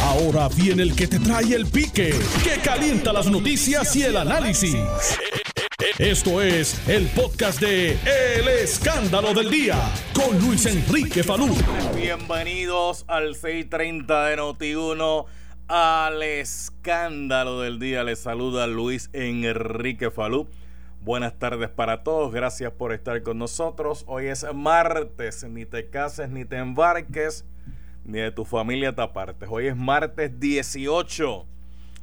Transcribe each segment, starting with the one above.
Ahora viene el que te trae el pique, que calienta las noticias y el análisis. Esto es el podcast de El Escándalo del Día con Luis Enrique Falú. Bienvenidos al 630 de Noti1 al Escándalo del Día. Les saluda Luis Enrique Falú. Buenas tardes para todos, gracias por estar con nosotros. Hoy es martes, ni te cases ni te embarques, ni de tu familia te apartes. Hoy es martes 18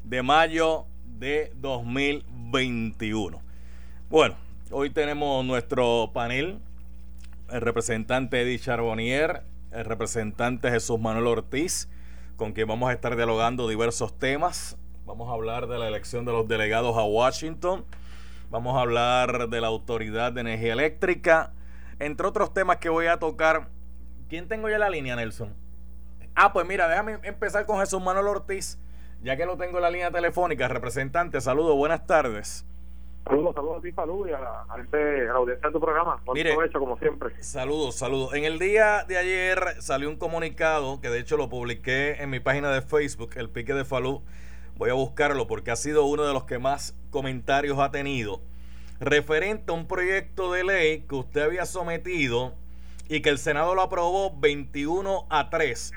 de mayo de 2021. Bueno, hoy tenemos nuestro panel, el representante Eddie Charbonnier, el representante Jesús Manuel Ortiz, con quien vamos a estar dialogando diversos temas. Vamos a hablar de la elección de los delegados a Washington. Vamos a hablar de la Autoridad de Energía Eléctrica, entre otros temas que voy a tocar. ¿Quién tengo ya la línea, Nelson? Ah, pues mira, déjame empezar con Jesús Manuel Ortiz, ya que lo tengo en la línea telefónica. Representante, saludos, buenas tardes. Saludos, saludos a ti, Falú, y a la, a este, a la audiencia de tu programa. Buen Mire, provecho, como siempre. Saludos, saludos. En el día de ayer salió un comunicado que de hecho lo publiqué en mi página de Facebook, El Pique de Falú. Voy a buscarlo porque ha sido uno de los que más comentarios ha tenido. Referente a un proyecto de ley que usted había sometido y que el Senado lo aprobó 21 a 3.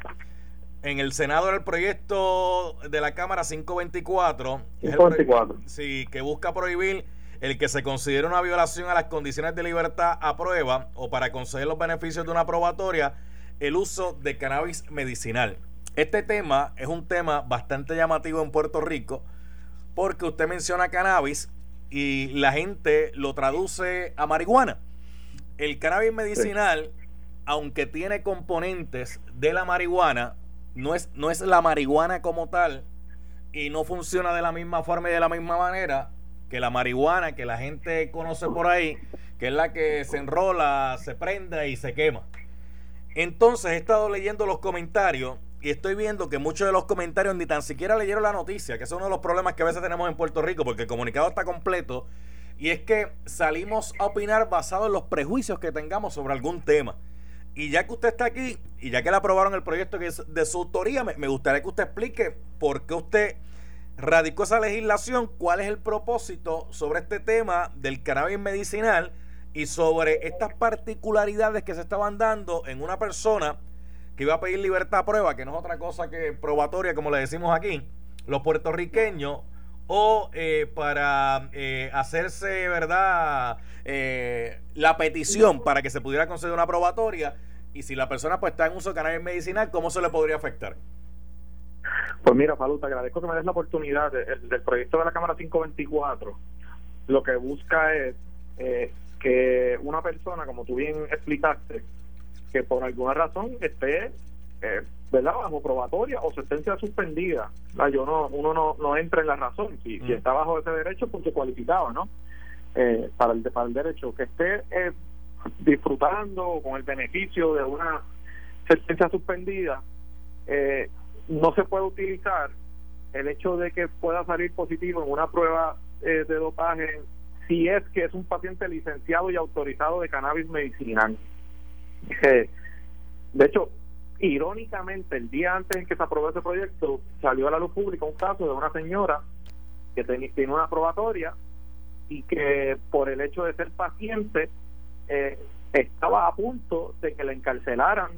En el Senado era el proyecto de la Cámara 524. es el 524. proye- Sí, que busca prohibir el que se considere una violación a las condiciones de libertad a prueba o para conceder los beneficios de una probatoria el uso de cannabis medicinal. Este tema es un tema bastante llamativo en Puerto Rico porque usted menciona cannabis y la gente lo traduce a marihuana. El cannabis medicinal, aunque tiene componentes de la marihuana, no es, no es la marihuana como tal y no funciona de la misma forma y de la misma manera que la marihuana que la gente conoce por ahí, que es la que se enrola, se prende y se quema. Entonces he estado leyendo los comentarios y estoy viendo que muchos de los comentarios ni tan siquiera leyeron la noticia, que es uno de los problemas que a veces tenemos en Puerto Rico, porque el comunicado está completo y es que salimos a opinar basado en los prejuicios que tengamos sobre algún tema. Y ya que usted está aquí y ya que le aprobaron el proyecto de su autoría, me, me gustaría que usted explique por qué usted radicó esa legislación, cuál es el propósito sobre este tema del cannabis medicinal y sobre estas particularidades que se estaban dando en una persona que iba a pedir libertad a prueba, que no es otra cosa que probatoria, como le decimos aquí, los puertorriqueños, o eh, para eh, hacerse, ¿verdad?, eh, la petición para que se pudiera conceder una probatoria. Y si la persona pues está en uso de cannabis medicinal, ¿cómo se le podría afectar? Pues mira, Falú, te agradezco que me des la oportunidad. el- del proyecto de la Cámara 524, lo que busca es eh, que una persona, como tú bien explicaste, que por alguna razón esté eh, ¿verdad? bajo probatoria o sentencia suspendida. Yo no, uno no, no entra en la razón. Si, si Mm. está bajo ese derecho, pues se cualificaba, ¿no? Eh, para, el, para el derecho. Que esté eh, disfrutando con el beneficio de una sentencia suspendida, eh, no se puede utilizar el hecho de que pueda salir positivo en una prueba eh, de dopaje si es que es un paciente licenciado y autorizado de cannabis medicinal. Eh, de hecho, irónicamente, el día antes que se aprobó ese proyecto, salió a la luz pública un caso de una señora que tiene una probatoria y que por el hecho de ser paciente eh, estaba a punto de que la encarcelaran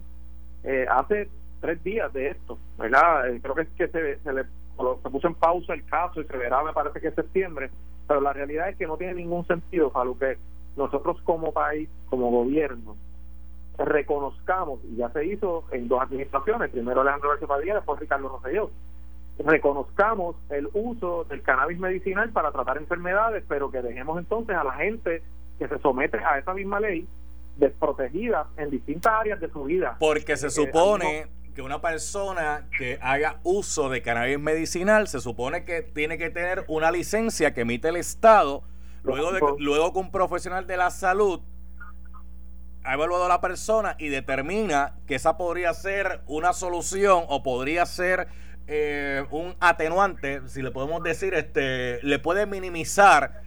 eh, hace tres días de esto, ¿verdad? Eh, creo que es que se, le se puso en pausa el caso y se verá, me parece que en septiembre, pero la realidad es que no tiene ningún sentido, Falu, que nosotros como país, como gobierno, reconozcamos, y ya se hizo en dos administraciones, primero Alejandro García Padilla, después Ricardo Rosselló, reconozcamos el uso del cannabis medicinal para tratar enfermedades, pero que dejemos entonces a la gente que se somete a esa misma ley desprotegida en distintas áreas de su vida. Porque se Eh, supone que una persona que haga uso de cannabis medicinal se supone que tiene que tener una licencia que emite el Estado, luego, de, luego que un profesional de la salud ha evaluado a la persona y determina que esa podría ser una solución o podría ser eh, un atenuante, si le podemos decir, este, le puede minimizar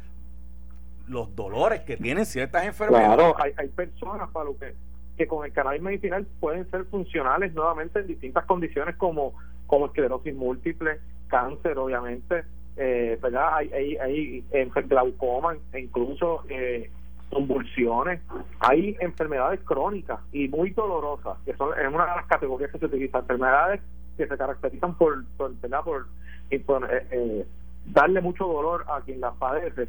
los dolores que tienen ciertas enfermedades. Claro, hay, hay personas para lo que, que con el cannabis medicinal pueden ser funcionales nuevamente en distintas condiciones como como esclerosis múltiple, cáncer, obviamente, eh, ¿verdad? Hay, hay, hay glaucoma, e incluso eh, convulsiones, hay enfermedades crónicas y muy dolorosas, que son es una de las categorías que se utilizan, enfermedades que se caracterizan por, por, por, eh, eh, darle mucho dolor a quien las padece.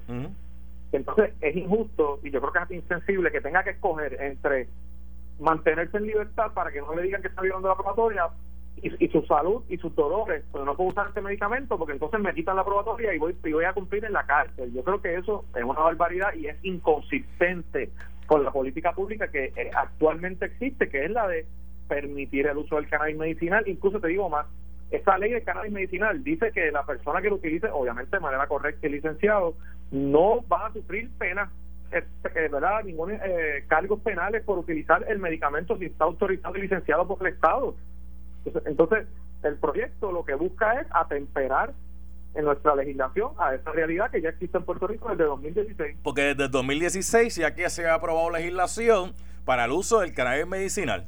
Entonces es injusto y yo creo que es insensible que tenga que escoger entre mantenerse en libertad para que no le digan que está violando la probatoria y, su salud y sus dolores, pero no puedo usar este medicamento porque entonces me quitan la probatoria y voy, y voy a cumplir en la cárcel. Yo creo que eso es una barbaridad y es inconsistente con la política pública que eh, actualmente existe, que es la de permitir el uso del cannabis medicinal. Incluso te digo más, esa ley de cannabis medicinal dice que la persona que lo utilice, obviamente de manera correcta y licenciado, no va a sufrir pena eh, eh, ¿verdad? ningún eh, cargos penales por utilizar el medicamento si está autorizado y licenciado por el Estado. Entonces, el proyecto lo que busca es atemperar en nuestra legislación a esa realidad que ya existe en Puerto Rico desde 2016. Porque desde 2016 ya que se ha aprobado legislación para el uso del cannabis medicinal.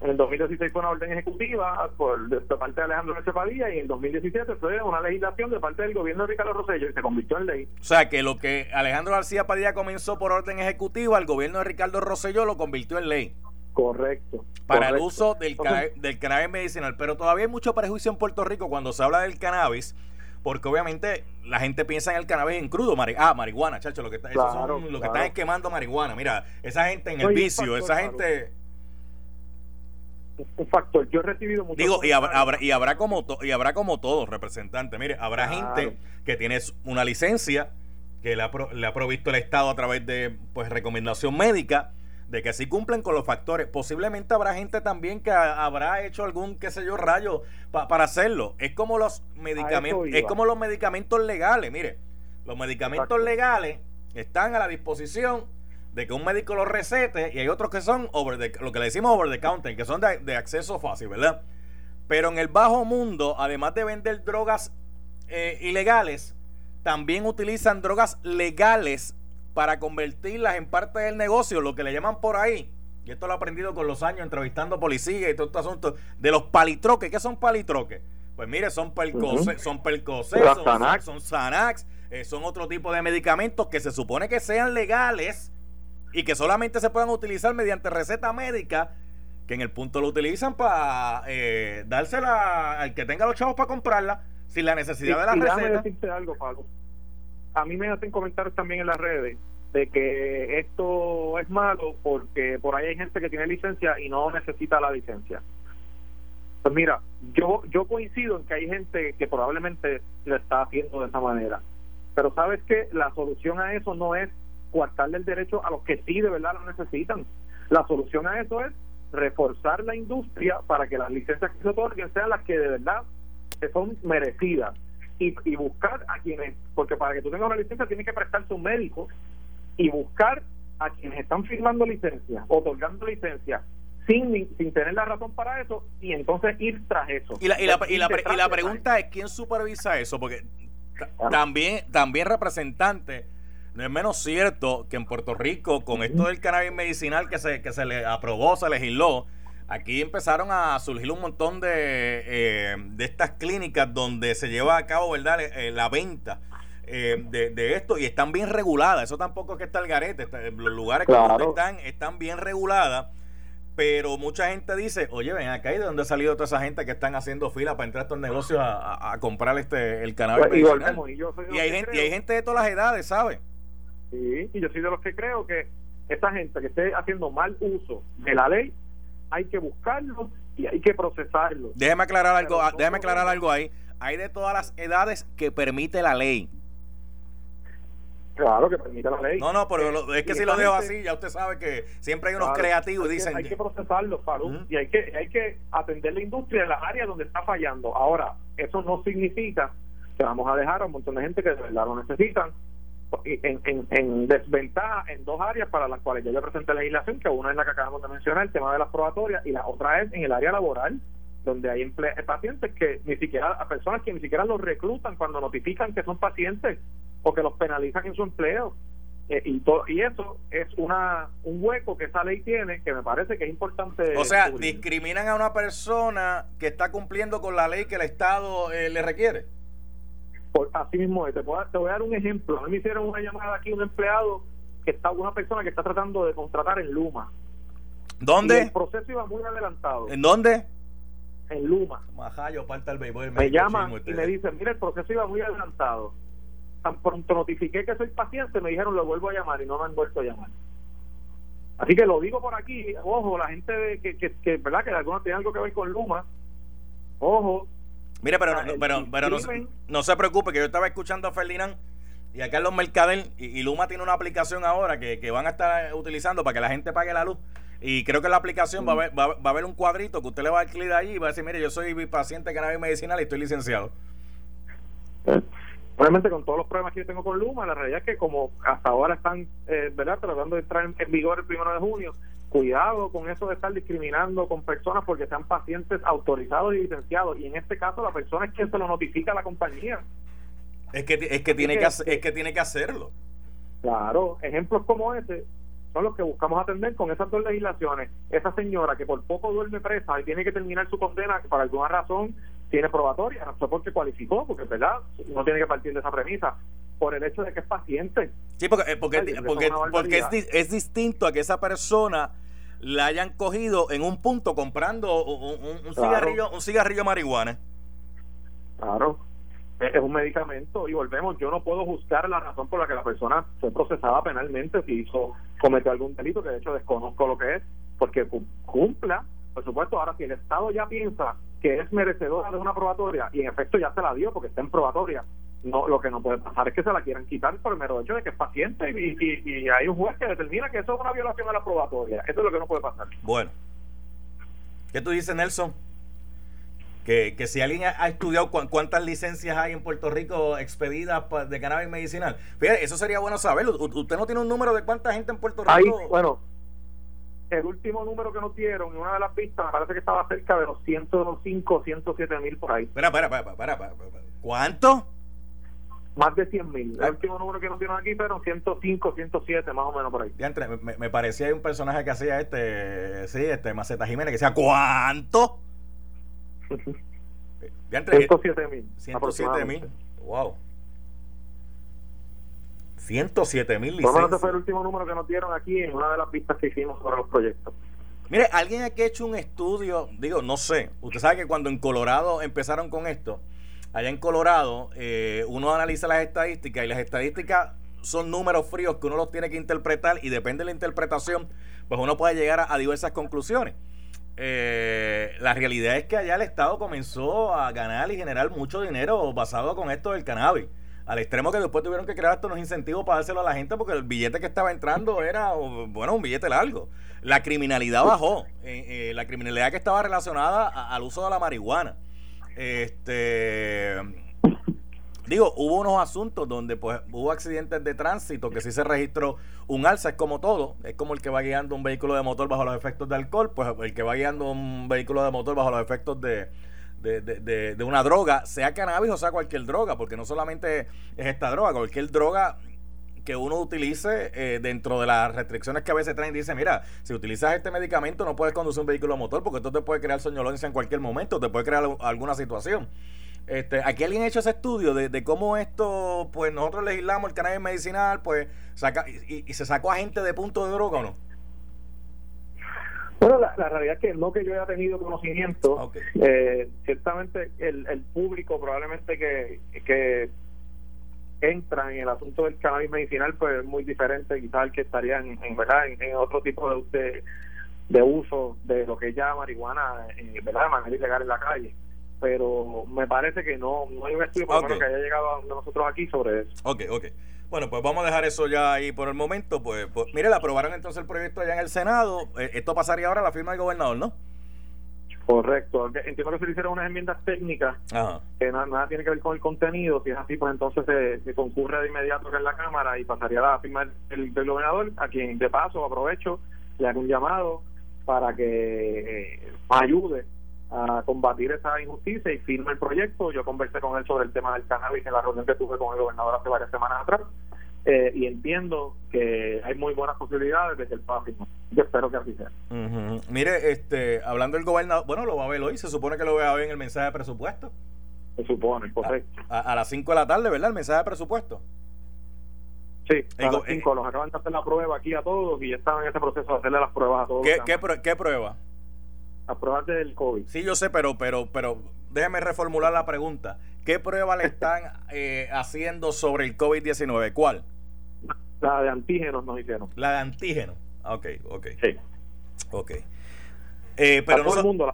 En el 2016 fue una orden ejecutiva por, de, parte de Alejandro Padilla y en el 2017 fue una legislación de parte del gobierno de Ricardo Rosello y se convirtió en ley. O sea que lo que Alejandro García Padilla comenzó por orden ejecutiva, el gobierno de Ricardo Rosello lo convirtió en ley. Correcto. Para el uso del, del cannabis medicinal. Pero todavía hay mucho prejuicio en Puerto Rico cuando se habla del cannabis porque obviamente la gente piensa en el cannabis en crudo, ah, marihuana, chacho, lo que está, lo que están es quemando marihuana. Mira, esa gente en el vicio, esa gente un factor. Yo he recibido mucho. Digo, y habrá, y habrá como y habrá como todos representantes. Mire, habrá gente que tiene una licencia que le ha, le ha provisto el Estado a través de pues recomendación médica de que si cumplen con los factores. Posiblemente habrá gente también que habrá hecho algún, qué sé yo, rayo para hacerlo. Es como los medicamentos, es como los medicamentos legales. Mire, los medicamentos legales están a la disposición de que un médico lo recete y hay otros que son over lo que le decimos over the counter, que son de, acceso fácil, ¿verdad? Pero en el bajo mundo, además de vender drogas eh, ilegales, también utilizan drogas legales para convertirlas en parte del negocio, lo que le llaman por ahí. Y esto lo he aprendido con los años entrevistando policías y todo este asunto de los palitroques. ¿Qué son palitroques? Pues mire, son percocet, son percocet, son, son, Xanax, eh, son otro tipo de medicamentos que se supone que sean legales y que solamente se puedan utilizar mediante receta médica, que en el punto lo utilizan para eh, dársela al que tenga los chavos para comprarla, sin la necesidad de la receta. decirte algo, Pablo. A mí me hacen comentarios también en las redes de que esto es malo porque por ahí hay gente que tiene licencia y no necesita la licencia. Pues mira, yo yo coincido en que hay gente que probablemente lo está haciendo de esa manera. Pero sabes que la solución a eso no es coartarle el derecho a los que sí de verdad lo necesitan. La solución a eso es reforzar la industria para que las licencias que se otorguen sean las que de verdad son merecidas y, buscar a quienes, porque para que tú tengas una licencia tienes que prestarse un médico y buscar a quienes están firmando licencias, otorgando licencias sin, sin tener la razón para eso y entonces ir tras eso. Y la, y la, y la, y la pregunta es, ¿quién supervisa eso? Porque también, también representantes no es menos cierto que en Puerto Rico, con esto del cannabis medicinal que se, que se le aprobó, se legisló, aquí empezaron a surgir un montón de, eh, de estas clínicas donde se lleva a cabo verdad eh, la venta eh, de, esto y están bien reguladas. Eso tampoco es que está el garete. los lugares que están están bien reguladas. Pero mucha gente dice, oye, ven acá, ¿y de dónde ha salido toda esa gente que están haciendo fila para entrar a estos negocios a, comprar este el cannabis pues, medicinal? Y, hay gente, y hay gente de todas las edades, ¿sabes? y yo soy de los que creo que esa gente que esté haciendo mal uso de la ley, hay que buscarlo y hay que procesarlo. Déjeme aclarar algo, déjeme aclarar algo ahí. Hay de todas las edades que permite la ley. Claro que permite la ley. No, no, pero es que si lo dejo así, ya usted sabe que siempre hay unos creativos y dicen. Hay que procesarlo, y hay que, hay que atender la industria en las áreas donde está fallando. Ahora, eso no significa que vamos a dejar a un montón de gente que de verdad lo necesitan en, en, desventaja en dos áreas para las cuales yo le presenté legislación, que una es la que acabamos de mencionar, el tema de las probatorias, y la otra es en el área laboral, donde hay pacientes que ni siquiera, a personas que ni siquiera los reclutan cuando notifican que son pacientes o que los penalizan en su empleo. Eh, y, todo, y eso es una un hueco que esa ley tiene que me parece que es importante. O sea, discriminan a una persona que está cumpliendo con la ley que el Estado eh, le requiere. Por, así mismo, te, voy a dar un ejemplo. A mí me hicieron una llamada aquí, un empleado que está, una persona que está tratando de contratar en Luma. ¿Dónde? el proceso iba muy adelantado. ¿En dónde? En Luma. Me llama y me dicen, mira, el proceso iba muy adelantado tan pronto notifiqué que soy paciente, me dijeron lo vuelvo a llamar y no me han vuelto a llamar. Así que lo digo por aquí, ojo, la gente de, que, que, que, ¿verdad? que algunos tiene algo que ver con Luma, ojo. Mire, pero, no, pero, pero no, se preocupe, que yo estaba escuchando a Ferdinand y a Carlos Mercader y, Luma tiene una aplicación ahora que, que, van a estar utilizando para que la gente pague la luz. Y creo que en la aplicación va, a haber, va, a haber un cuadrito que usted le va a dar clic ahí y va a decir, mire, yo soy paciente de cannabis medicinal y estoy licenciado. Eh, Obviamente con todos los problemas que yo tengo con Luma, la realidad es que como hasta ahora están, eh, ¿verdad?, tratando de entrar en, vigor el primero de junio, cuidado con eso de estar discriminando con personas porque sean pacientes autorizados y licenciados. Y en este caso la persona es quien se lo notifica a la compañía. Es que, es que, tiene, que, es que tiene que hacerlo. Claro, ejemplos como ese son los que buscamos atender con esas dos legislaciones. Esa señora que por poco duerme presa y tiene que terminar su condena por alguna razón tiene probatoria, no porque cualificó, porque verdad, no tiene que partir de esa premisa, por el hecho de que es paciente. Sí, porque, eh, porque, porque, es, distinto a que esa persona la hayan cogido en un punto comprando un, cigarrillo un cigarrillo marihuana. Claro, es un medicamento y volvemos, yo no puedo juzgar la razón por la que la persona fue procesada penalmente si hizo cometió algún delito, que de hecho desconozco lo que es, porque cumpla, por supuesto, ahora si el Estado ya piensa que es merecedora de una probatoria y en efecto ya se la dio porque está en probatoria, no lo que no puede pasar es que se la quieran quitar por el mero hecho de que es paciente y, y, hay un juez que determina que eso es una violación a la probatoria. Eso es lo que no puede pasar. Bueno, ¿qué tú dices, Nelson? Que, que si alguien ha, estudiado cuántas licencias hay en Puerto Rico expedidas de cannabis medicinal, fíjate, eso sería bueno saberlo. ¿Usted no tiene un número de cuánta gente en Puerto Rico? bueno, el último número que nos dieron en una de las pistas me parece que estaba cerca de los 105, 107 mil por ahí. Espera, espera, espera, espera, ¿Cuánto? Más de 100 mil. El último número que nos dieron aquí fueron 105, 107, más o menos por ahí. me, me parecía un personaje que hacía este, sí, este Maceta Jiménez, que decía, ¿cuánto? 107 mil. 107 mil. Wow. 107 mil licencias. ese fue el último número que nos dieron aquí en una de las pistas que hicimos sobre los proyectos. Mire, alguien aquí ha hecho un estudio, digo, no sé, usted sabe que cuando en Colorado empezaron con esto, allá en Colorado eh, uno analiza las estadísticas y las estadísticas son números fríos que uno los tiene que interpretar y depende de la interpretación, pues uno puede llegar a, diversas conclusiones. Eh, la realidad es que allá el Estado comenzó a ganar y generar mucho dinero basado con esto del cannabis al extremo que después tuvieron que crear estos unos incentivos para dárselo a la gente porque el billete que estaba entrando era, bueno, un billete largo. La criminalidad bajó, eh, eh, la criminalidad que estaba relacionada al uso de la marihuana. Este, digo, hubo unos asuntos donde pues hubo accidentes de tránsito que sí se registró un alza, es como todo, es como el que va guiando un vehículo de motor bajo los efectos de alcohol, pues el que va guiando un vehículo de motor bajo los efectos de de, de, una droga, sea cannabis o sea cualquier droga, porque no solamente es esta droga, cualquier droga que uno utilice eh, dentro de las restricciones que a veces traen, dice, mira, si utilizas este medicamento no puedes conducir un vehículo motor porque esto te puede crear soñolencia en cualquier momento, te puede crear alguna situación. Este, aquí alguien ha hecho ese estudio de, de, cómo esto, pues nosotros legislamos el cannabis medicinal, pues saca, y, y se sacó a gente de punto de droga o no. Bueno, la, realidad es que no que yo haya tenido conocimiento, eh, ciertamente el, el público probablemente que, que entra en el asunto del cannabis medicinal pues es muy diferente quizás al que estaría en, verdad en, otro tipo de, de, uso de lo que es ya marihuana eh, verdad de manera ilegal en la calle pero me parece que no no hay un estudio por que haya llegado a nosotros aquí sobre eso ok ok bueno, pues vamos a dejar eso ya ahí por el momento. Pues, pues mire, aprobaron entonces el proyecto allá en el Senado. Eh, esto pasaría ahora a la firma del gobernador, ¿no? Correcto. Entiendo que se hicieron unas enmiendas técnicas que nada, tiene que ver con el contenido. Si es así, pues entonces se, concurre de inmediato en la Cámara y pasaría a la firma del, del, gobernador, a quien de paso aprovecho, le hago un llamado para que eh, ayude a combatir esa injusticia y firme el proyecto. Yo conversé con él sobre el tema del cannabis en la reunión que tuve con el gobernador hace varias semanas atrás eh, y entiendo que hay muy buenas posibilidades de que el pase. Yo espero que así sea. Mire, este, hablando del gobernador, bueno, lo va a ver hoy, se supone que lo va a ver en el mensaje de presupuesto. Se supone, correcto. A, las 5 de la tarde, ¿verdad? El mensaje de presupuesto. Sí, a las 5 eh, los acaban de hacer la prueba aquí a todos y ya estaban en ese proceso de hacerle las pruebas a todos. ¿Qué, qué, qué prueba? A pruebas del COVID. Sí, yo sé, pero, pero, pero déjeme reformular la pregunta. ¿Qué prueba le están eh, haciendo sobre el COVID-19? ¿Cuál? La de antígenos nos hicieron. La de antígenos. Ok, ok. Sí. Ok. Eh, pero, no mundo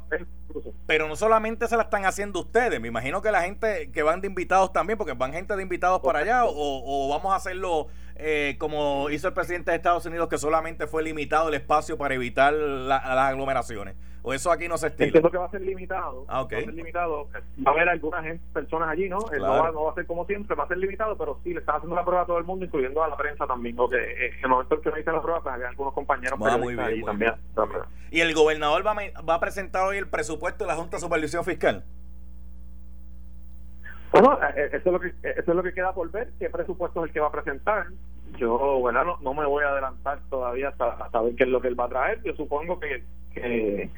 pero no solamente se la están haciendo ustedes, me imagino que la gente que van de invitados también, porque van gente de invitados para allá, o, vamos a hacerlo eh, como hizo el presidente de Estados Unidos, que solamente fue limitado el espacio para evitar las aglomeraciones. ¿O eso aquí no se estila? Entiendo que va a ser limitado. Ah, va a ser limitado. Va a haber algunas personas allí, ¿no? No, va, a ser como siempre, va a ser limitado, pero sí, le están haciendo la prueba a todo el mundo, incluyendo a la prensa también. Porque en el momento en que me hice la prueba, pues había algunos compañeros ah, muy bien, también. ¿Y el gobernador va va a presentar hoy el presupuesto de la Junta de Supervisión Fiscal? Bueno, eh, eh, eso es, lo que, eso es lo que queda por ver, qué presupuesto es el que va a presentar. Yo, bueno, no, me voy a adelantar todavía hasta, saber qué es lo que él va a traer. Yo supongo que, que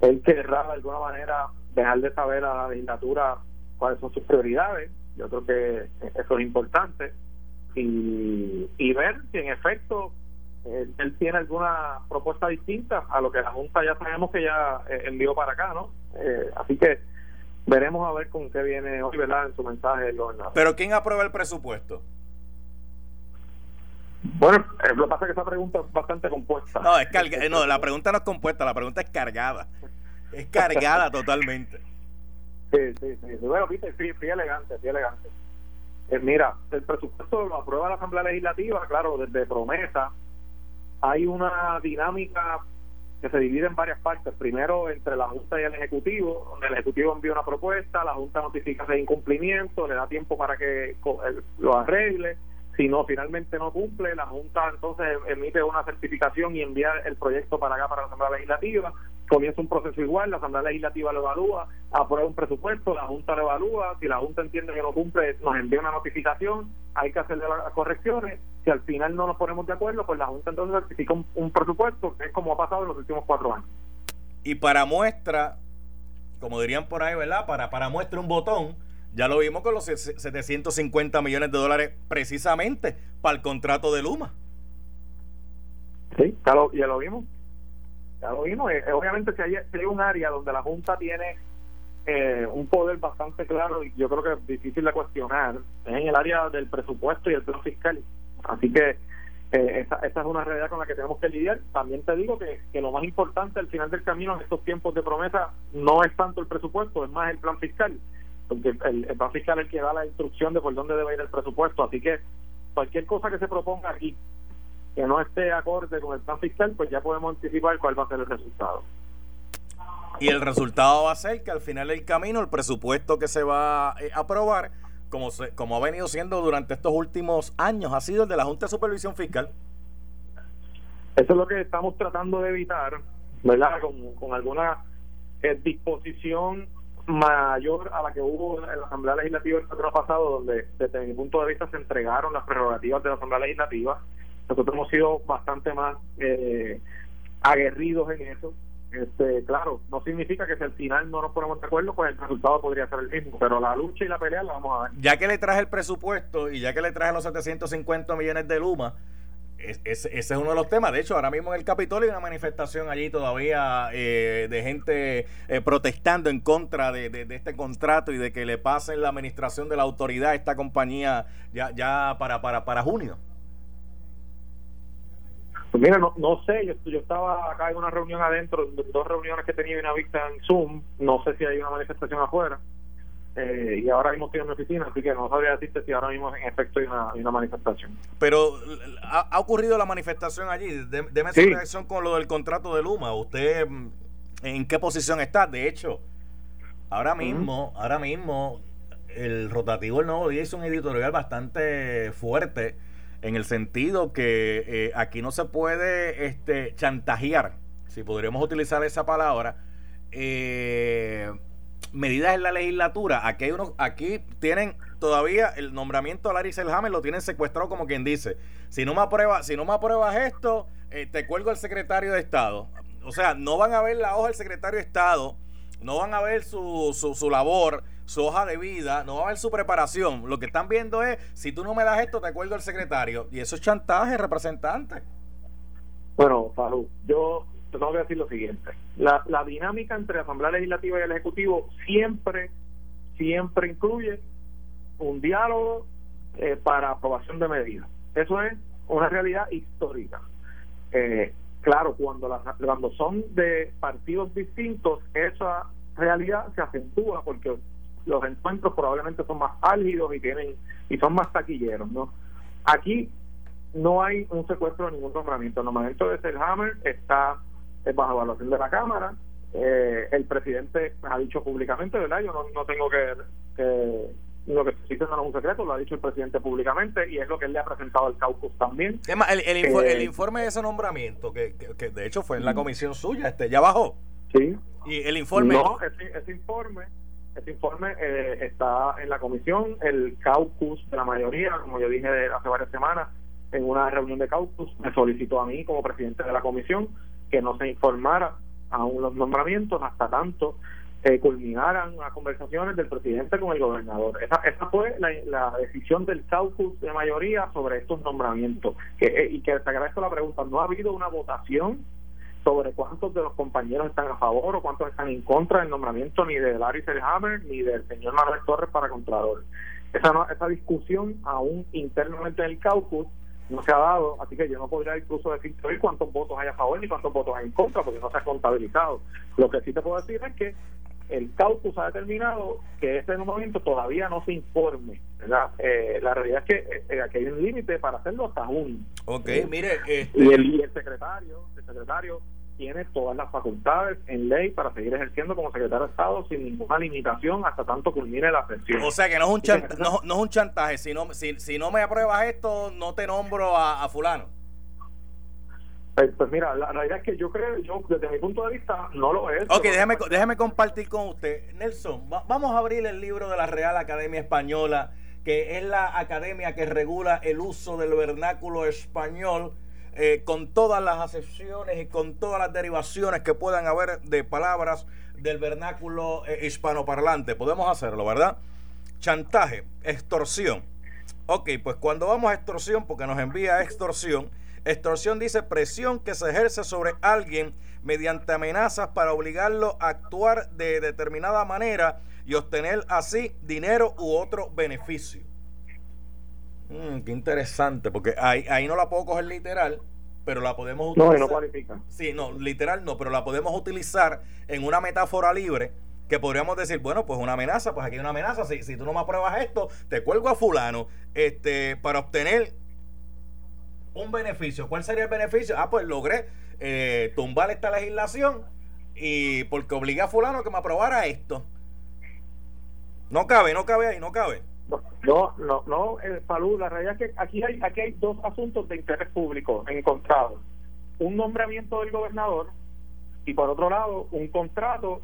él querrá de alguna manera dejar de saber a la legislatura cuáles son sus prioridades. Yo creo que eso es importante. Y, y ver si en efecto él, tiene alguna propuesta distinta a lo que la Junta ya sabemos que ya eh, envió para acá, ¿no? Eh, así que veremos a ver con qué viene hoy, ¿verdad? En su mensaje el Pero ¿quién aprueba el presupuesto? Bueno, eh, lo que pasa es que esa pregunta es bastante compuesta. No, es no, la pregunta no es compuesta, la pregunta es cargada. Es cargada totalmente. Sí, sí, sí. Bueno, viste, sí, sí, elegante, sí, elegante. Eh, mira, el presupuesto lo aprueba la Asamblea Legislativa, claro, desde promesa. Hay una dinámica que se divide en varias partes. Primero, entre la Junta y el Ejecutivo, donde el Ejecutivo envía una propuesta, la Junta notifica ese incumplimiento, le da tiempo para que lo arregle si no, finalmente no cumple, la Junta entonces emite una certificación y envía el proyecto para acá, para la Asamblea Legislativa. Comienza un proceso igual, la Asamblea Legislativa lo evalúa, aprueba un presupuesto, la Junta lo evalúa. Si la Junta entiende que no cumple, nos envía una notificación, hay que hacerle las correcciones. Si al final no nos ponemos de acuerdo, pues la Junta entonces certifica un, presupuesto, que es como ha pasado en los últimos cuatro años. Y para muestra, como dirían por ahí, ¿verdad? Para, para muestra un botón ya lo vimos con los 750 millones de dólares precisamente para el contrato de Luma. Sí, ya lo, ya lo vimos. Ya lo vimos. Eh, obviamente si hay, hay, un área donde la Junta tiene eh, un poder bastante claro y yo creo que es difícil de cuestionar, es en el área del presupuesto y el plan fiscal. Así que esa, esa, es una realidad con la que tenemos que lidiar. También te digo que, que lo más importante al final del camino en estos tiempos de promesa no es tanto el presupuesto, es más el plan fiscal porque el plan fiscal es el que da la instrucción de por dónde debe ir el presupuesto. Así que cualquier cosa que se proponga aquí que no esté acorde con el plan fiscal, pues ya podemos anticipar cuál va a ser el resultado. Y el resultado va a ser que al final del camino el presupuesto que se va eh, a aprobar, como, se, como ha venido siendo durante estos últimos años, ha sido el de la Junta de Supervisión Fiscal. Eso es lo que estamos tratando de evitar, ¿verdad? Con, alguna eh, disposición mayor a la que hubo en la Asamblea Legislativa el año pasado, donde desde mi punto de vista se entregaron las prerrogativas de la Asamblea Legislativa. Nosotros hemos sido bastante más eh, aguerridos en eso. Este, claro, no significa que si al final no nos ponemos de acuerdo, pues el resultado podría ser el mismo, pero la lucha y la pelea la vamos a ver. Ya que le traje el presupuesto y ya que le traje los 750 millones de Luma, ese es uno de los temas. De hecho, ahora mismo en el Capitolio hay una manifestación allí todavía eh, de gente eh, protestando en contra de, este contrato y de que le pasen la administración de la autoridad a esta compañía ya, ya para, para, para junio. Pues mira, no, no sé, yo, yo estaba acá en una reunión adentro, dos reuniones que tenía una vista en Zoom, no sé si hay una manifestación afuera. Eh, y ahora mismo estoy en mi oficina, así que no sabría decirte si ahora mismo en efecto hay una, manifestación. Pero ¿ha, ocurrido la manifestación allí? Deme su reacción con lo del contrato de Luma. ¿Usted mm, en qué posición está? De hecho, ahora mismo, ahora mismo, el rotativo del nuevo día hizo un editorial bastante fuerte en el sentido que eh, aquí no se puede este, chantajear, si podríamos utilizar esa palabra, eh, medidas en la legislatura. Aquí hay unos, aquí tienen todavía el nombramiento a Larry Selhammer lo tienen secuestrado como quien dice. Si no me apruebas, si no me apruebas esto, eh, te cuelgo al secretario de Estado. O sea, no van a ver la hoja del secretario de Estado, no van a ver su, su, su labor, su hoja de vida, no va a ver su preparación. Lo que están viendo es, si tú no me das esto, te acuerdo al secretario. Y eso es chantaje, representante. Bueno, Faru, yo te tengo que decir lo siguiente. La, la dinámica entre la Asamblea Legislativa y el Ejecutivo siempre, siempre incluye un diálogo eh, para aprobación de medidas. Eso es una realidad histórica. Eh, claro, cuando, las, cuando son de partidos distintos, esa realidad se acentúa porque los encuentros probablemente son más álgidos y tienen y son más taquilleros, ¿no? Aquí no hay un secuestro de ningún nombramiento. El nombramiento de Selhammer está bajo evaluación de la Cámara. Eh, el presidente ha dicho públicamente, ¿verdad? Yo no, no tengo que, que lo que sí no es un secreto, lo ha dicho el presidente públicamente y es lo que él le ha presentado al caucus también. el, el, eh, el, informe de ese nombramiento, que, que, de hecho fue en la comisión suya, este ya bajó. Sí. Y el informe. No, ese, informe ese informe eh, está en la comisión, el caucus de la mayoría, como yo dije hace varias semanas, en una reunión de caucus, me solicitó a mí como presidente de la comisión que no se informara aún los nombramientos hasta tanto eh, culminaran las conversaciones del presidente con el gobernador. Esa, esa fue la, decisión del caucus de mayoría sobre estos nombramientos. Que, eh, y que te agradezco la pregunta, no ha habido una votación sobre cuántos de los compañeros están a favor o cuántos están en contra del nombramiento ni de Larry Selhammer ni del señor Manuel Torres para Contralor. Esa, no, esa discusión aún internamente en el caucus no se ha dado, así que yo no podría incluso decir cuántos votos hay a favor ni cuántos votos hay en contra, porque no se ha contabilizado. Lo que sí te puedo decir es que el caucus ha determinado que este momento todavía no se informe. ¿verdad? Eh, la realidad es que eh, aquí hay un límite para hacerlo hasta junio. Ok, mire. Este... Y, el, y el secretario, el secretario tiene todas las facultades en ley para seguir ejerciendo como secretario de Estado sin ninguna limitación hasta tanto culmine la sesión. O sea que no es un, chantaje, no, es un chantaje. Si no, si, si no me apruebas esto, no te nombro a, fulano. Pues, pues, mira, la realidad es que yo creo, yo desde mi punto de vista no lo es. Ok, déjame, déjame compartir con usted. Nelson, vamos a abrir el libro de la Real Academia Española, que es la academia que regula el uso del vernáculo español eh, con todas las acepciones y con todas las derivaciones que puedan haber de palabras del vernáculo eh, hispanoparlante. Podemos hacerlo, ¿verdad? Chantaje, extorsión. Ok, pues cuando vamos a extorsión, porque nos envía extorsión, extorsión dice presión que se ejerce sobre alguien mediante amenazas para obligarlo a actuar de determinada manera y obtener así dinero u otro beneficio. Mm, qué interesante, porque ahí, ahí no la puedo coger literal, pero la podemos utilizar. No, no cualifica. Sí, no, literal no, pero la podemos utilizar en una metáfora libre que podríamos decir, bueno, pues una amenaza, pues aquí hay una amenaza, si, si tú no me apruebas esto, te cuelgo a fulano, este, para obtener un beneficio. ¿Cuál sería el beneficio? Ah, pues logré eh, tumbar esta legislación y porque obligué a fulano que me aprobara esto. No cabe, no cabe ahí, no cabe. No, no, no, eh, Salud, la realidad es que aquí hay, aquí hay dos asuntos de interés público encontrados. Un nombramiento del gobernador y por otro lado un contrato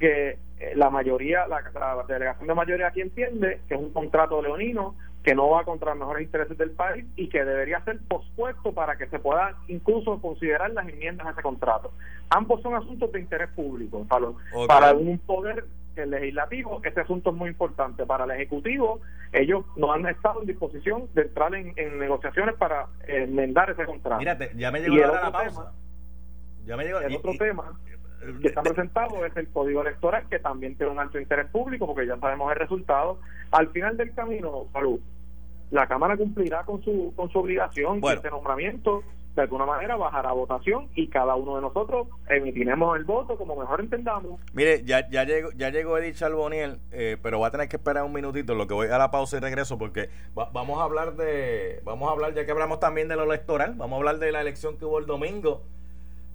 que eh, la mayoría, la, delegación de mayoría aquí entiende que es un contrato leonino que no va contra los mejores intereses del país y que debería ser pospuesto para que se pueda incluso considerar las enmiendas a ese contrato. Ambos son asuntos de interés público. Para, para un poder el legislativo, este asunto es muy importante. Para el ejecutivo, ellos no han estado en disposición de entrar en, negociaciones para enmendar ese contrato. Mírate, ya me llegó la, pausa. ya me llegó, el otro tema que está presentado es el código electoral, que también tiene un alto interés público, porque ya sabemos el resultado. Al final del camino, salud, la Cámara cumplirá con su, con su obligación de este nombramiento de alguna manera bajará votación y cada uno de nosotros emitiremos el voto como mejor entendamos. Mire, ya, ya llegó, ya llegó Edith Charboniel, eh, pero va a tener que esperar un minutito, lo que voy a la pausa y regreso, porque vamos a hablar de, vamos a hablar, ya que hablamos también de lo electoral, vamos a hablar de la elección que hubo el domingo.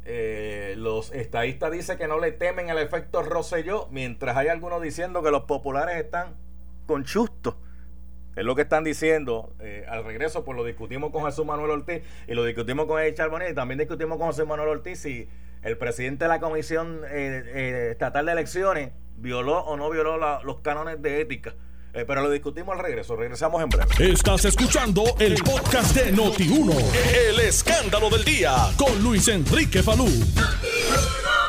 Eh, los estadistas dicen que no le temen el efecto Rosselló, mientras hay algunos diciendo que los populares están con chusto es lo que están diciendo. Eh, al regreso, pues lo discutimos con Jesús Manuel Ortiz y lo discutimos con Eddie Charbonnier y también discutimos con Jesús Manuel Ortiz si el presidente de la Comisión eh, eh, Estatal de Elecciones violó o no violó los cánones de ética Eh, pero lo discutimos al regreso. Regresamos en breve. Estás escuchando el podcast de Noti1. El escándalo del día con Luis Enrique Falú.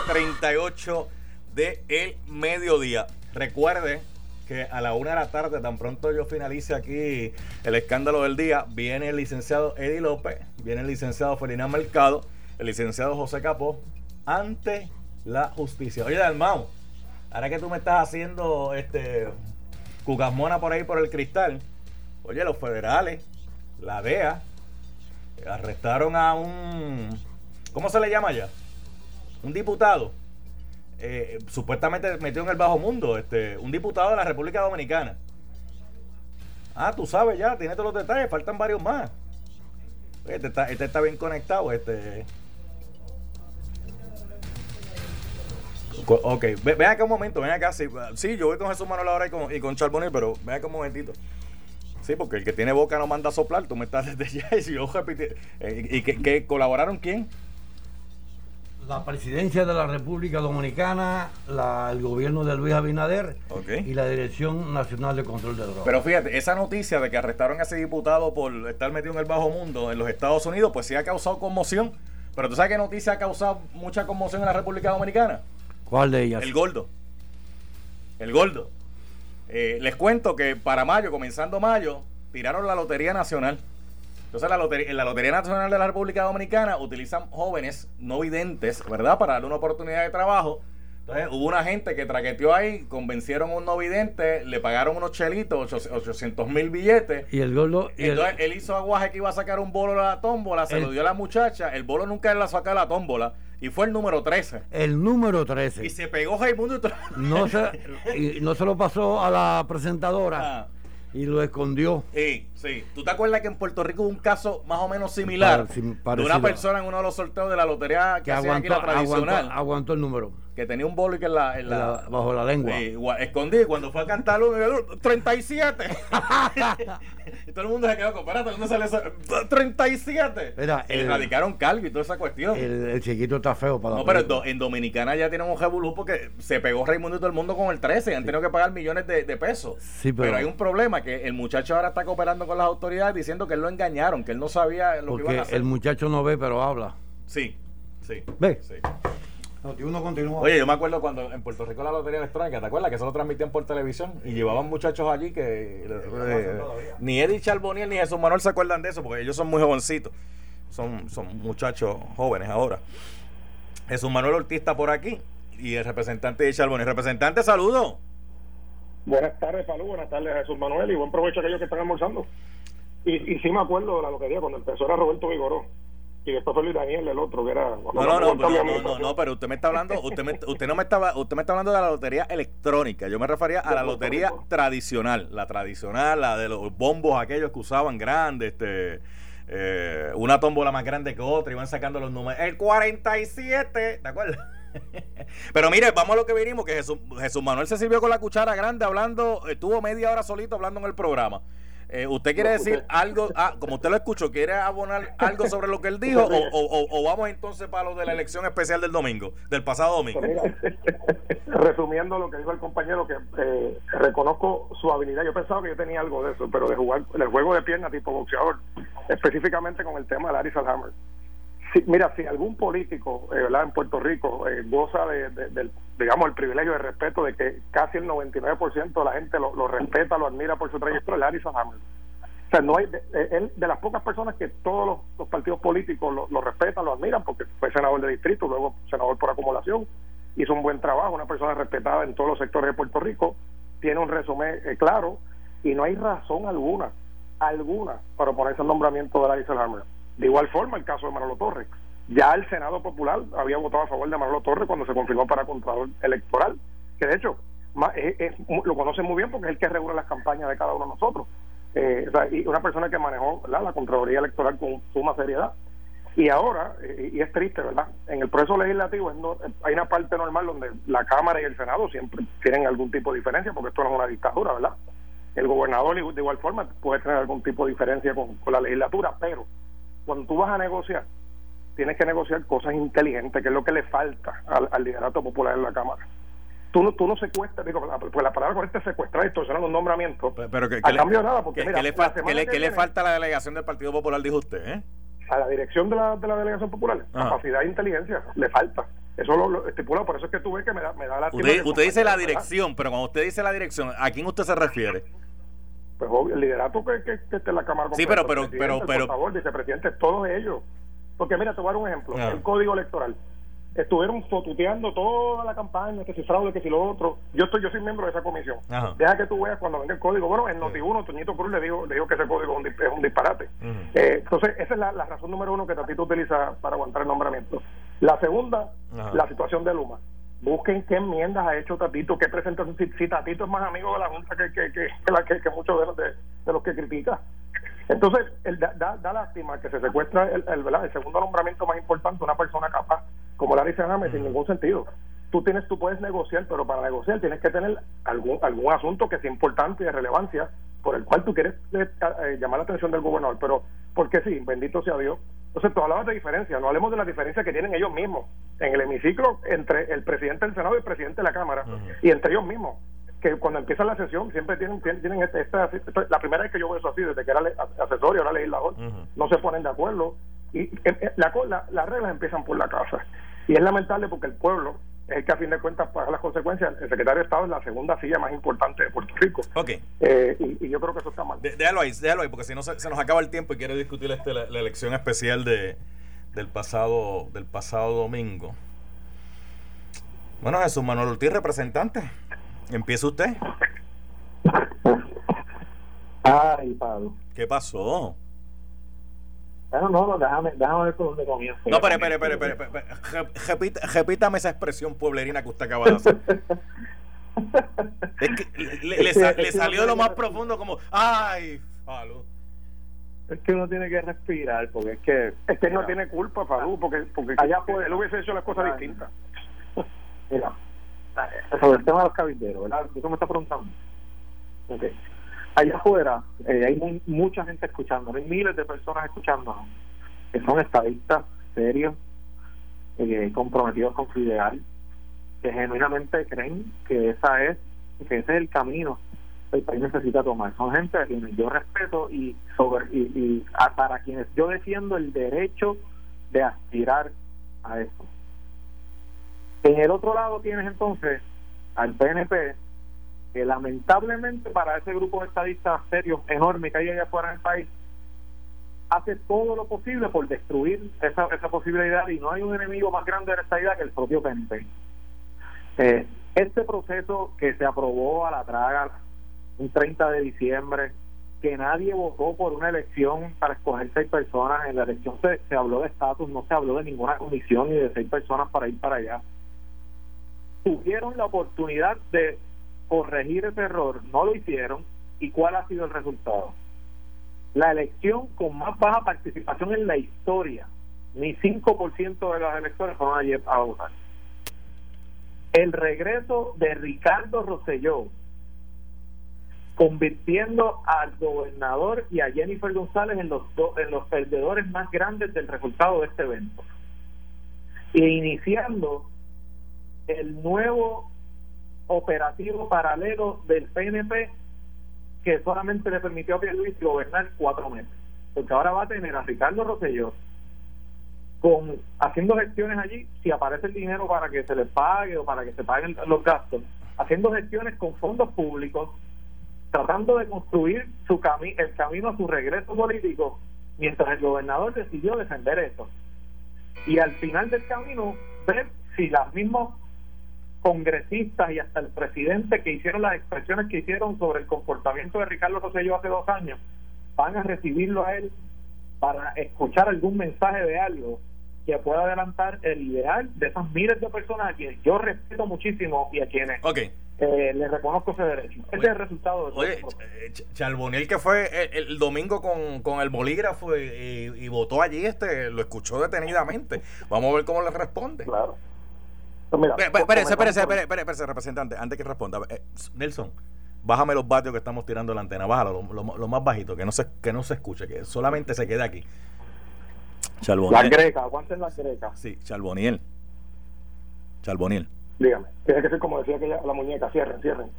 38 de el mediodía. Recuerde que a la una de la tarde, tan pronto yo finalice aquí el escándalo del día, viene el licenciado Eddie López, viene el licenciado Felina Mercado, el licenciado José Capó, ante la justicia. Oye, Dalmau, ahora que tú me estás haciendo este cucasmona por ahí por el cristal, oye, los federales, la DEA, arrestaron a un, ¿cómo se le llama ya? Un diputado eh, supuestamente metió en el bajo mundo, este, un diputado de la República Dominicana. Ah, tú sabes ya, tiene todos los detalles, faltan varios más. Este está, este está bien conectado, este. Ok, ven acá un momento, ven acá. Sí, yo voy con Jesús Manuel ahora y con, y con Charbonnier, pero ven acá un momentito. Sí, porque el que tiene boca no manda a soplar, tú me estás desde ya y si yo eh, ¿Y que, que colaboraron quién? la presidencia de la República Dominicana, el gobierno de Luis Abinader y la Dirección Nacional de Control de Drogas. Pero fíjate, esa noticia de que arrestaron a ese diputado por estar metido en el bajo mundo en los Estados Unidos, pues sí ha causado conmoción. Pero tú sabes qué noticia ha causado mucha conmoción en la República Dominicana. ¿Cuál de ellas? El gordo. El gordo. Eh, les cuento que para mayo, comenzando mayo, tiraron la Lotería Nacional. Entonces, la lotería, en la Lotería Nacional de la República Dominicana utilizan jóvenes no videntes, ¿verdad? Para darle una oportunidad de trabajo. Entonces, hubo una gente que traqueteó ahí, convencieron a un no vidente, le pagaron unos chelitos, 800 mil billetes. Y el gordo. Entonces, él hizo aguaje que iba a sacar un bolo a la tómbola, se lo dio a la muchacha. El bolo nunca la sacó a la tómbola. Y fue el número 13. El número 13. Y se pegó Raimundo y no se, y no se lo pasó a la presentadora. Ah y lo escondió. Sí, sí. ¿Tú te acuerdas que en Puerto Rico hubo un caso más o menos similar de una persona en uno de los sorteos de la lotería que, aguantó, aquí la tradicional? aguantó el número que tenía un boli que en la, en la, bajo la lengua. escondí cuando fue a cantarlo, 37. y todo el mundo se quedó con, espérate, ¿dónde sale eso? 37. Mira, el, erradicaron calvo y toda esa cuestión. El, chiquito está feo para No, pero en Dominicana ya tienen un revolú porque se pegó Raimundo y todo el mundo con el 13 y han tenido que pagar millones de, pesos. Sí, pero, hay un problema que el muchacho ahora está cooperando con las autoridades diciendo que él lo engañaron, que él no sabía lo que iba a hacer. el muchacho no ve, pero habla. Sí, sí. ¿Ve? Sí. Oye, yo me acuerdo cuando en Puerto Rico la lotería electrónica, ¿te acuerdas? Que eso lo transmitían por televisión y llevaban muchachos allí que eh, ni Eddie Charboniel ni Jesús Manuel se acuerdan de eso porque ellos son muy jovencitos. Son, son muchachos jóvenes ahora. Jesús Manuel Ortiz está por aquí y el representante de Charboniel. Representante, saludo. Buenas tardes, salud. Buenas tardes, Jesús Manuel. Y buen provecho a aquellos que están almorzando. Y, y sí me acuerdo de la lotería cuando empezó era Roberto Vigoró y después fue Luis Daniel el otro que era no no no, no, no, no, pero usted me está hablando usted me, usted no me estaba usted me está hablando de la lotería electrónica yo me refería a la lotería tradicional la tradicional la de los bombos aquellos que usaban grandes este eh, una tómbola más grande que otra iban sacando los números el 47 ¿de acuerdo? Pero mire, vamos a lo que vinimos, que Jesús, Jesús Manuel se sirvió con la cuchara grande hablando, estuvo media hora solito hablando en el programa. Eh, ¿Usted quiere decir algo, ah, como usted lo escuchó, quiere abonar algo sobre lo que él dijo o, vamos entonces para lo de la elección especial del domingo, del pasado domingo? resumiendo lo que dijo el compañero, que eh, reconozco su habilidad. Yo pensaba que yo tenía algo de eso, pero de jugar el juego de pierna tipo boxeador, específicamente con el tema de Larry Salhammer mira, si algún político eh, en Puerto Rico eh, goza de, del, digamos, el privilegio de respeto de que casi el 99% de la gente lo, respeta, lo admira por su trayectoria, Larry Hammer. O sea, no hay, de, él de las pocas personas que todos los, partidos políticos lo, respetan, lo admiran, porque fue senador de distrito, luego senador por acumulación, hizo un buen trabajo, una persona respetada en todos los sectores de Puerto Rico, tiene un resumen eh, claro y no hay razón alguna, alguna, para oponerse al nombramiento de Larry Hammer. De igual forma, el caso de Manolo Torres. Ya el Senado Popular había votado a favor de Manolo Torres cuando se confirmó para Contralor Electoral, que de hecho lo conoce muy bien porque es el que regula las campañas de cada uno de nosotros. Eh, y una persona que manejó la Contraloría Electoral con suma seriedad. Y ahora, eh, y es triste, ¿verdad? En el proceso legislativo hay una parte normal donde la Cámara y el Senado siempre tienen algún tipo de diferencia, porque esto no es una dictadura, ¿verdad? El gobernador, de igual forma, puede tener algún tipo de diferencia con la legislatura, pero cuando tú vas a negociar, tienes que negociar cosas inteligentes, que es lo que le falta al, liderato popular en la Cámara. tú no, tú no secuestras, digo, pues la palabra correcta es secuestrar, extorsionar un nombramiento. Pero, que, a cambio de nada, porque ¿qué, le, falta a la delegación del Partido Popular, dijo usted? ¿eh? A la dirección de la, de la delegación popular, capacidad e inteligencia, le falta. Eso lo, estipula, por eso es que tú ves que me da, me da la... Usted, usted dice la dirección, pero cuando usted dice la dirección, ¿a quién usted se refiere? Pues el liderato que, que, que esté en la Cámara. Sí, pero, pero, pero, pero... Por favor, vicepresidente, todos ellos. Porque mira, te voy a dar un ejemplo. El código electoral estuvieron fotuteando toda la campaña, que si fraude, que si lo otro. Yo estoy, yo soy miembro de esa comisión. Deja que tú veas cuando venga el código. Bueno, en Noti1, Toñito Cruz le dijo, le dijo que ese código es un, disparate. Eh, entonces, esa es la, razón número uno que Tatito utiliza para aguantar el nombramiento. La segunda, la situación de Luma. Busquen qué enmiendas ha hecho Tatito, qué presentación. Si, Tatito es más amigo de la Junta que, que, que, que, que muchos de los, de, los que critica. Entonces, el, da, da, lástima que se secuestra el, el, el, segundo nombramiento más importante, una persona capaz como la dice Ana, sin ningún sentido. Tú tienes, tú puedes negociar, pero para negociar tienes que tener algún algún asunto que sea importante y de relevancia por el cual tú quieres eh, eh, llamar la atención del gobernador. Pero, porque sí, bendito sea Dios. Entonces, tú hablabas de diferencia, no hablemos de la diferencia que tienen ellos mismos. En el hemiciclo entre el presidente del Senado y el presidente de la Cámara, y entre ellos mismos que cuando empieza la sesión siempre tienen tienen este, esta, la primera vez que yo veo eso así desde que era asesor y ahora legislador no se ponen de acuerdo y eh, eh, la, las reglas empiezan por la casa. Y es lamentable porque el pueblo es el que a fin de cuentas paga las consecuencias. El secretario de Estado es la segunda silla más importante de Puerto Rico. Ok. Eh, y, yo creo que eso está mal. déjalo ahí, déjalo ahí, porque si no se, nos acaba el tiempo y quiere discutir este, la, elección especial de, del pasado del pasado domingo. Bueno, Jesús Manuel Ortiz, representante. Empieza usted. Ay, Pablo. ¿Qué pasó? Bueno, no, no, déjame, déjame ver por dónde comienzo. No, espere, espere, espere, espere, repítame esa expresión pueblerina que usted acaba de hacer. es que le, le, salió de lo más profundo como, ay, Falú. Es que uno tiene que respirar, porque es que... Es que no tiene culpa, Falú, porque, porque allá puede, él hubiese hecho las cosas distintas. Mira, sobre el tema de los cabilderos, ¿verdad? ¿Tú me estás preguntando? Okay allá afuera eh, hay mucha gente escuchando, hay miles de personas escuchando que son estadistas serios, eh, comprometidos con su ideal, que genuinamente creen que esa es, que ese es el camino que el país necesita tomar. Son gente a quienes yo respeto y sobre y, para quienes yo defiendo el derecho de aspirar a eso. En el otro lado tienes entonces al PNP que lamentablemente para ese grupo de estadistas serios enorme que hay allá afuera en el país, hace todo lo posible por destruir esa, esa posibilidad y no hay un enemigo más grande de esta idea que el propio PNP. Eh, este proceso que se aprobó a la traga un 30 de diciembre, que nadie votó por una elección para escoger seis personas, en la elección se, se habló de estatus, no se habló de ninguna comisión ni de seis personas para ir para allá. Tuvieron la oportunidad de corregir ese error, no lo hicieron. ¿Y cuál ha sido el resultado? La elección con más baja participación en la historia, ni 5% de los electores fueron a votar. El regreso de Ricardo Rosselló, convirtiendo al gobernador y a Jennifer González en los, en los perdedores más grandes del resultado de este evento. E iniciando el nuevo operativo paralelo del PNP que solamente le permitió a Pierluisi gobernar cuatro meses. Porque ahora va a tener a Ricardo Rosselló con haciendo gestiones allí, si aparece el dinero para que se les pague o para que se paguen los gastos, haciendo gestiones con fondos públicos, tratando de construir su cami el camino a su regreso político, mientras el gobernador decidió defender eso. Y al final del camino, ver si las mismas congresistas y hasta el presidente que hicieron las expresiones que hicieron sobre el comportamiento de Ricardo Rosselló hace dos años, van a recibirlo a él para escuchar algún mensaje de algo que pueda adelantar el ideal de esas miles de personas a quienes yo respeto muchísimo y a quienes eh, les reconozco ese derecho. ese es el resultado de Oye, Charboniel que fue el, domingo con, con, el bolígrafo y, votó allí, este lo escuchó detenidamente. Vamos a ver cómo le responde. Claro. Espérese, espérese, espérese, representante, antes que responda. Eh, Nelson, bájame los vatios que estamos tirando la antena, bájalo, lo, más bajito, que no se, que no se escuche, que solamente se quede aquí. Charboniel. La greca, aguanten la greca. Sí, Charboniel. Charboniel. Dígame. Tiene que ser como decía aquella, la muñeca, cierren, cierren.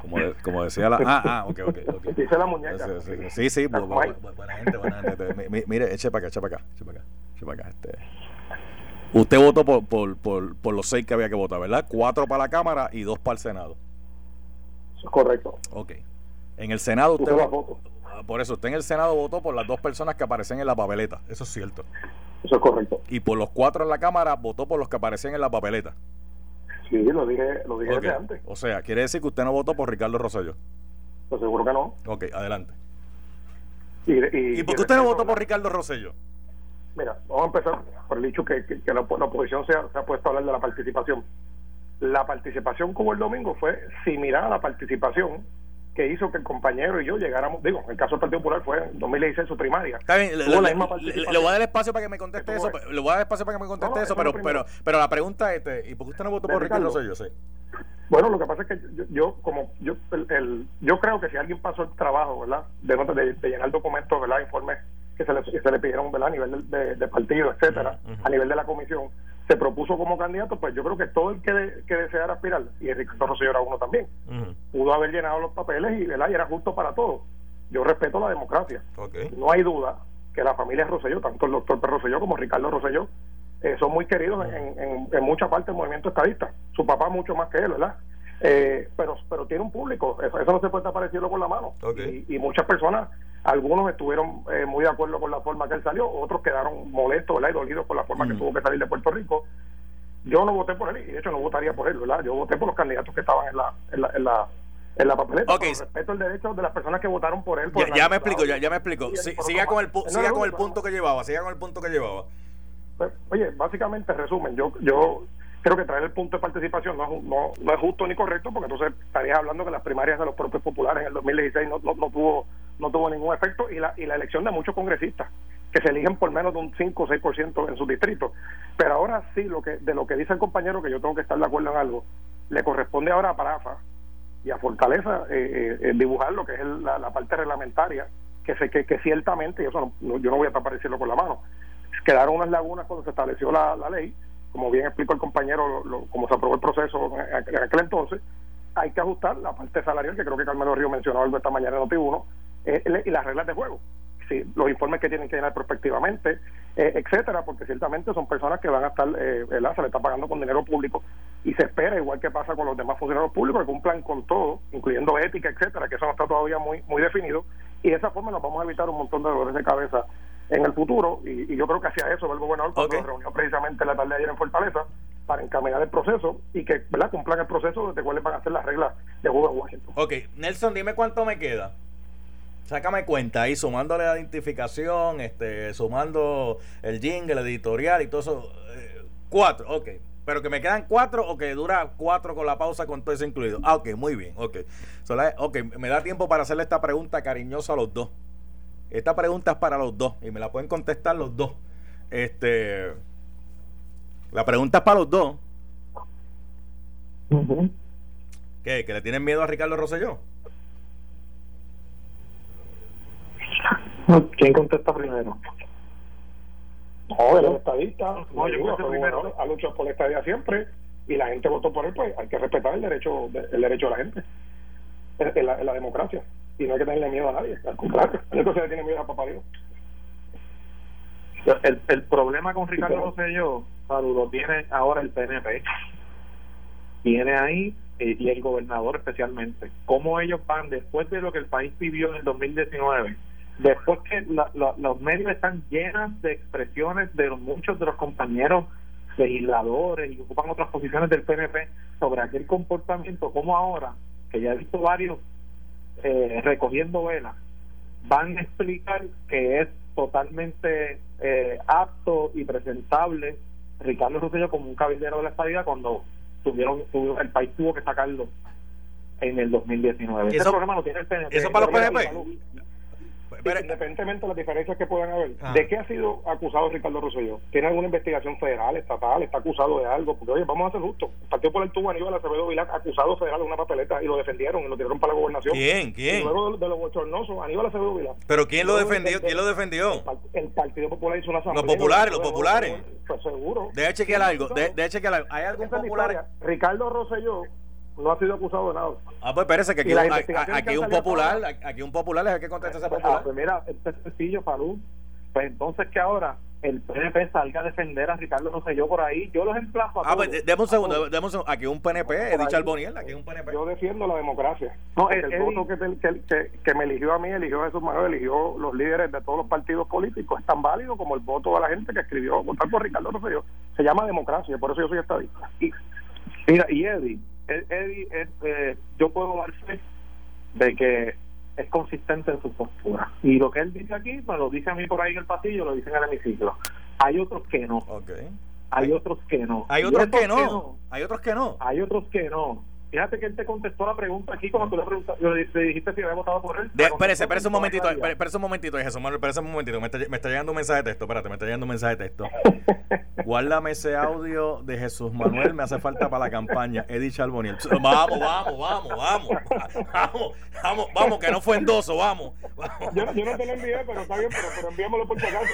Como, como decía la. Ah, ah, ok, ok. okay. Dice la muñeca. Sí, sí, buena gente, buena gente. Mire, eche para acá, eche para acá, eche para acá, eche para acá. Este. Usted votó por, por, por, por los seis que había que votar, ¿verdad? Cuatro para la Cámara y dos para el Senado. Eso es correcto. Ok. En el Senado usted. votó, ah, por eso, usted en el Senado votó por las dos personas que aparecen en la papeleta. Eso es cierto. Eso es correcto. Y por los cuatro en la Cámara votó por los que aparecían en la papeleta. Sí, lo dije, lo dije desde antes. O sea, quiere decir que usted no votó por Ricardo Rosselló. Pues seguro que no. Ok, adelante. ¿Y, por qué usted no votó por Ricardo Rosselló? Mira, vamos a empezar por el hecho que, que, la, oposición se ha, se ha, puesto a hablar de la participación. La participación como el domingo fue similar a la participación que hizo que el compañero y yo llegáramos, digo, en el caso del Partido Popular fue en 2016 su primaria. Está bien, le, voy a dar espacio para que me conteste eso, le voy a dar espacio para que me conteste eso, pero, pero, pero la pregunta es, este, ¿y por qué usted no votó por Ricardo Rosselló? Sí. Bueno, lo que pasa es que yo, como yo el, yo creo que si alguien pasó el trabajo, ¿verdad? De, de, llenar documentos, ¿verdad? Informes que se le, se le pidieron, ¿verdad? A nivel de, partido, etcétera, a nivel de la comisión, se propuso como candidato, pues yo creo que todo el que, que deseara aspirar, y Ricardo Rosselló era uno también, pudo haber llenado los papeles y, ¿verdad? y era justo para todos. Yo respeto la democracia. No hay duda que la familia Rosselló, tanto el doctor Pedro Rosselló como Ricardo Rosselló, eh, son muy queridos en, en, mucha parte del movimiento estadista. Su papá mucho más que él, ¿verdad? Eh, pero pero tiene un público, eso, no se puede apareciendo con la mano. Y, muchas personas, algunos estuvieron eh, muy de acuerdo con la forma que él salió, otros quedaron molestos ¿verdad? y dolidos por la forma que tuvo que salir de Puerto Rico. Yo no voté por él y de hecho no votaría por él, ¿verdad? Yo voté por los candidatos que estaban en la, en la, en la en la papeleta. respeto el derecho de las personas que votaron por él. ya, me explico, ya, ya me explico. siga con el, siga con el punto que llevaba, siga con el punto que llevaba. Pues, oye, básicamente, resumen, yo yo creo que traer el punto de participación no no, no es justo ni correcto, porque entonces estarías hablando que las primarias de los propios populares en el 2016 no, no, no, tuvo no tuvo ningún efecto y la, y la elección de muchos congresistas que se eligen por menos de un 5 o 6% en sus distritos. Pero ahora sí, lo que de lo que dice el compañero, que yo tengo que estar de acuerdo en algo, le corresponde ahora a Parafa y a Fortaleza eh, eh, dibujar lo que es la, parte reglamentaria, que sé que, que ciertamente, y eso no, yo no voy a tapar decirlo con la mano, quedaron unas lagunas cuando se estableció la, ley, como bien explicó el compañero, lo, como se aprobó el proceso en, aquel entonces, hay que ajustar la parte salarial, que creo que Carmelo Río mencionó algo esta mañana en Noti1, eh, y las reglas de juego. Sí, los informes que tienen que llenar prospectivamente, eh, etcétera, porque ciertamente son personas que van a estar, eh, se le está pagando con dinero público y se espera, igual que pasa con los demás funcionarios públicos, que cumplan con todo, incluyendo ética, etcétera, que eso no está todavía muy muy definido, y de esa forma nos vamos a evitar un montón de dolores de cabeza en el futuro y, yo creo que hacia eso el gobernador cuando okay. reunió precisamente la tarde de ayer en Fortaleza para encaminar el proceso y que ¿verdad? cumplan el proceso de cuáles van a ser las reglas de juego en Washington. Ok, Nelson, dime cuánto me queda. Sácame cuenta ahí, sumándole la identificación, este, sumando el jingle, el editorial y todo eso. Eh, cuatro, ok. Pero que me quedan cuatro o que dura cuatro con la pausa con todo eso incluido. Ah, ok, muy bien, ok. ok, me da tiempo para hacerle esta pregunta cariñosa a los dos. Esta pregunta es para los dos y me la pueden contestar los dos. Este, la pregunta es para los dos. ¿Qué? ¿Que le tienen miedo a Ricardo Rosselló? ¿Quién contesta primero? No, el estadista. No, yo primero. Ha luchado por la estadía siempre y la gente votó por él, pues hay que respetar el derecho, el derecho de la gente en la democracia y no hay que tenerle miedo a nadie, al contrario, el se le tiene miedo a papá Dios. El, el problema con Ricardo Rosselló, lo tiene ahora el PNP. Tiene ahí, eh, y el gobernador especialmente, cómo ellos van después de lo que el país vivió en el 2019, después que los medios están llenos de expresiones de muchos de los compañeros legisladores y ocupan otras posiciones del PNP sobre aquel comportamiento, como ahora, que ya he visto varios eh, recogiendo velas van a explicar que es totalmente eh, apto y presentable Ricardo Rosselló como un cabildero de la estadía cuando tuvieron, el país tuvo que sacarlo en el 2019. ¿Eso, Ese problema lo tiene el PNP. ¿Eso para los PNP? Independientemente de las diferencias que puedan haber, ah. ¿de qué ha sido acusado Ricardo Rosselló? ¿Tiene alguna investigación federal, estatal? ¿Está acusado de algo? Porque, oye, vamos a ser justos. El Partido por el Tubo, Aníbal Acevedo Vilar, acusado federal de una papeleta y lo defendieron y lo tiraron para la gobernación. ¿Quién? ¿Quién? Y luego de, los bochornosos, Aníbal Acevedo Vilar. ¿Pero quién lo defendió? ¿Quién lo defendió? El, Partido Popular hizo una asamblea. Los populares, los populares. Pues seguro. Deja chequear algo. Deja chequear algo. ¿Hay algún popular? Ricardo Rosselló no ha sido acusado de nada. Ah, pues espérese que aquí, aquí, un popular, aquí un popular es el que contesta ese popular. Ah, pues mira, este es sencillo, Falú. Pues entonces que ahora el PNP salga a defender a Ricardo no sé yo por ahí, yo los emplazo a Ah, pues demos un segundo, demos un, aquí un PNP, he dicho Alboniel, aquí un PNP. Yo defiendo la democracia. No, el, voto que, que, que, me eligió a mí, eligió a Jesús Manuel, eligió los líderes de todos los partidos políticos, es tan válido como el voto de la gente que escribió votar por Ricardo no sé yo. Se llama democracia, por eso yo soy estadista. Y, mira, y Eddie, Eddie, eh, yo puedo dar fe de que es consistente en su postura. Y lo que él dice aquí, pues lo dice a mí por ahí en el pasillo, lo dice en el hemiciclo. Hay otros que no. Hay otros que no. Hay otros que no. Hay otros que no. Hay otros que no. Fíjate que él te contestó la pregunta aquí cuando tú le, preguntaste, le dijiste si había votado por él. espérese, espérese un momentito, espérese un momentito, Jesús Manuel, espérese un momentito. Me está, me está, llegando un mensaje de texto, espérate, me está llegando un mensaje de texto. Guárdame ese audio de Jesús Manuel, me hace falta para la campaña. Eddie Charboniel. Vamos, vamos, vamos, vamos. Vamos, vamos, vamos, que no fue endoso, vamos. Yo, yo, no te lo envié, pero está bien, pero, pero enviámoslo por si acaso.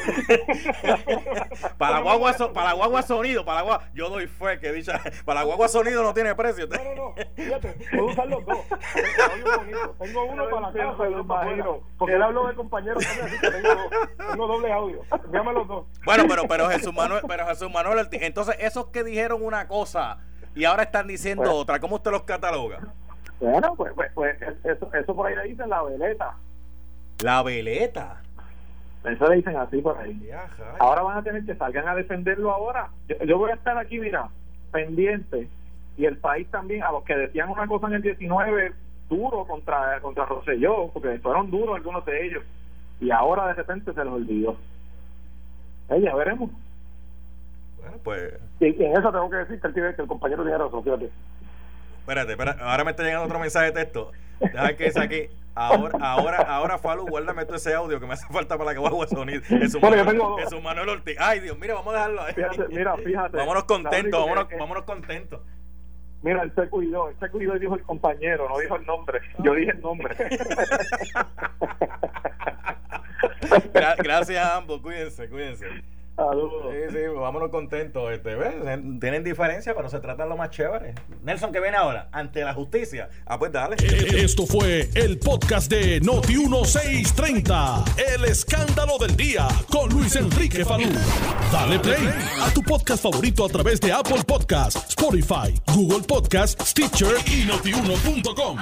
para guagua, para guagua sonido, para guagua, yo doy fe que dicha, para guagua sonido no tiene precio. No, no, no. Fíjate, puedo usar los dos. Tengo uno para la casa y otro para afuera. Porque él habló de compañeros también, tengo, tengo doble audio. Envíame los dos. Bueno, pero, pero Jesús Manuel, pero Jesús Manuel, entonces esos que dijeron una cosa y ahora están diciendo pues, otra, ¿cómo usted los cataloga? Bueno, pues, pues, pues eso, eso por ahí le dicen la veleta. La veleta. Eso le dicen así por ahí. Ahora van a tener que salgan a defenderlo ahora. Yo, yo voy a estar aquí, mira, pendiente y el país también, a los que decían una cosa en el 19 duro contra, contra Rosselló, porque fueron duros algunos de ellos, y ahora de repente se los olvidó. Eh, ya veremos. Bueno, pues. Y, en eso tengo que decir que el, que el compañero tiene razón, fíjate. Espérate, espérate, ahora me está llegando otro mensaje de texto. Deja que aquí. Ahora, ahora, ahora, Falu, guárdame todo ese audio que me hace falta para la que voy a sonido. Es un, Manuel, un Manuel Ortiz. Ay, Dios, mira, vamos a dejarlo ahí. Fíjate, mira, fíjate. Vámonos contentos, vámonos, vámonos contentos. Mira, él se cuidó, él se cuidó y dijo el compañero, no dijo el nombre. Yo dije el nombre. Gracias a ambos, cuídense, cuídense. Saludos. Sí, sí, vámonos contentos. Este, Tienen diferencia, pero se trata de lo más chévere. Nelson, que viene ahora? Ante la justicia. Ah, pues dale. Eh, esto fue el podcast de Noti1630. El escándalo del día con Luis Enrique Falú. Dale play a tu podcast favorito a través de Apple Podcasts, Spotify, Google Podcasts, Stitcher y notiuno.com.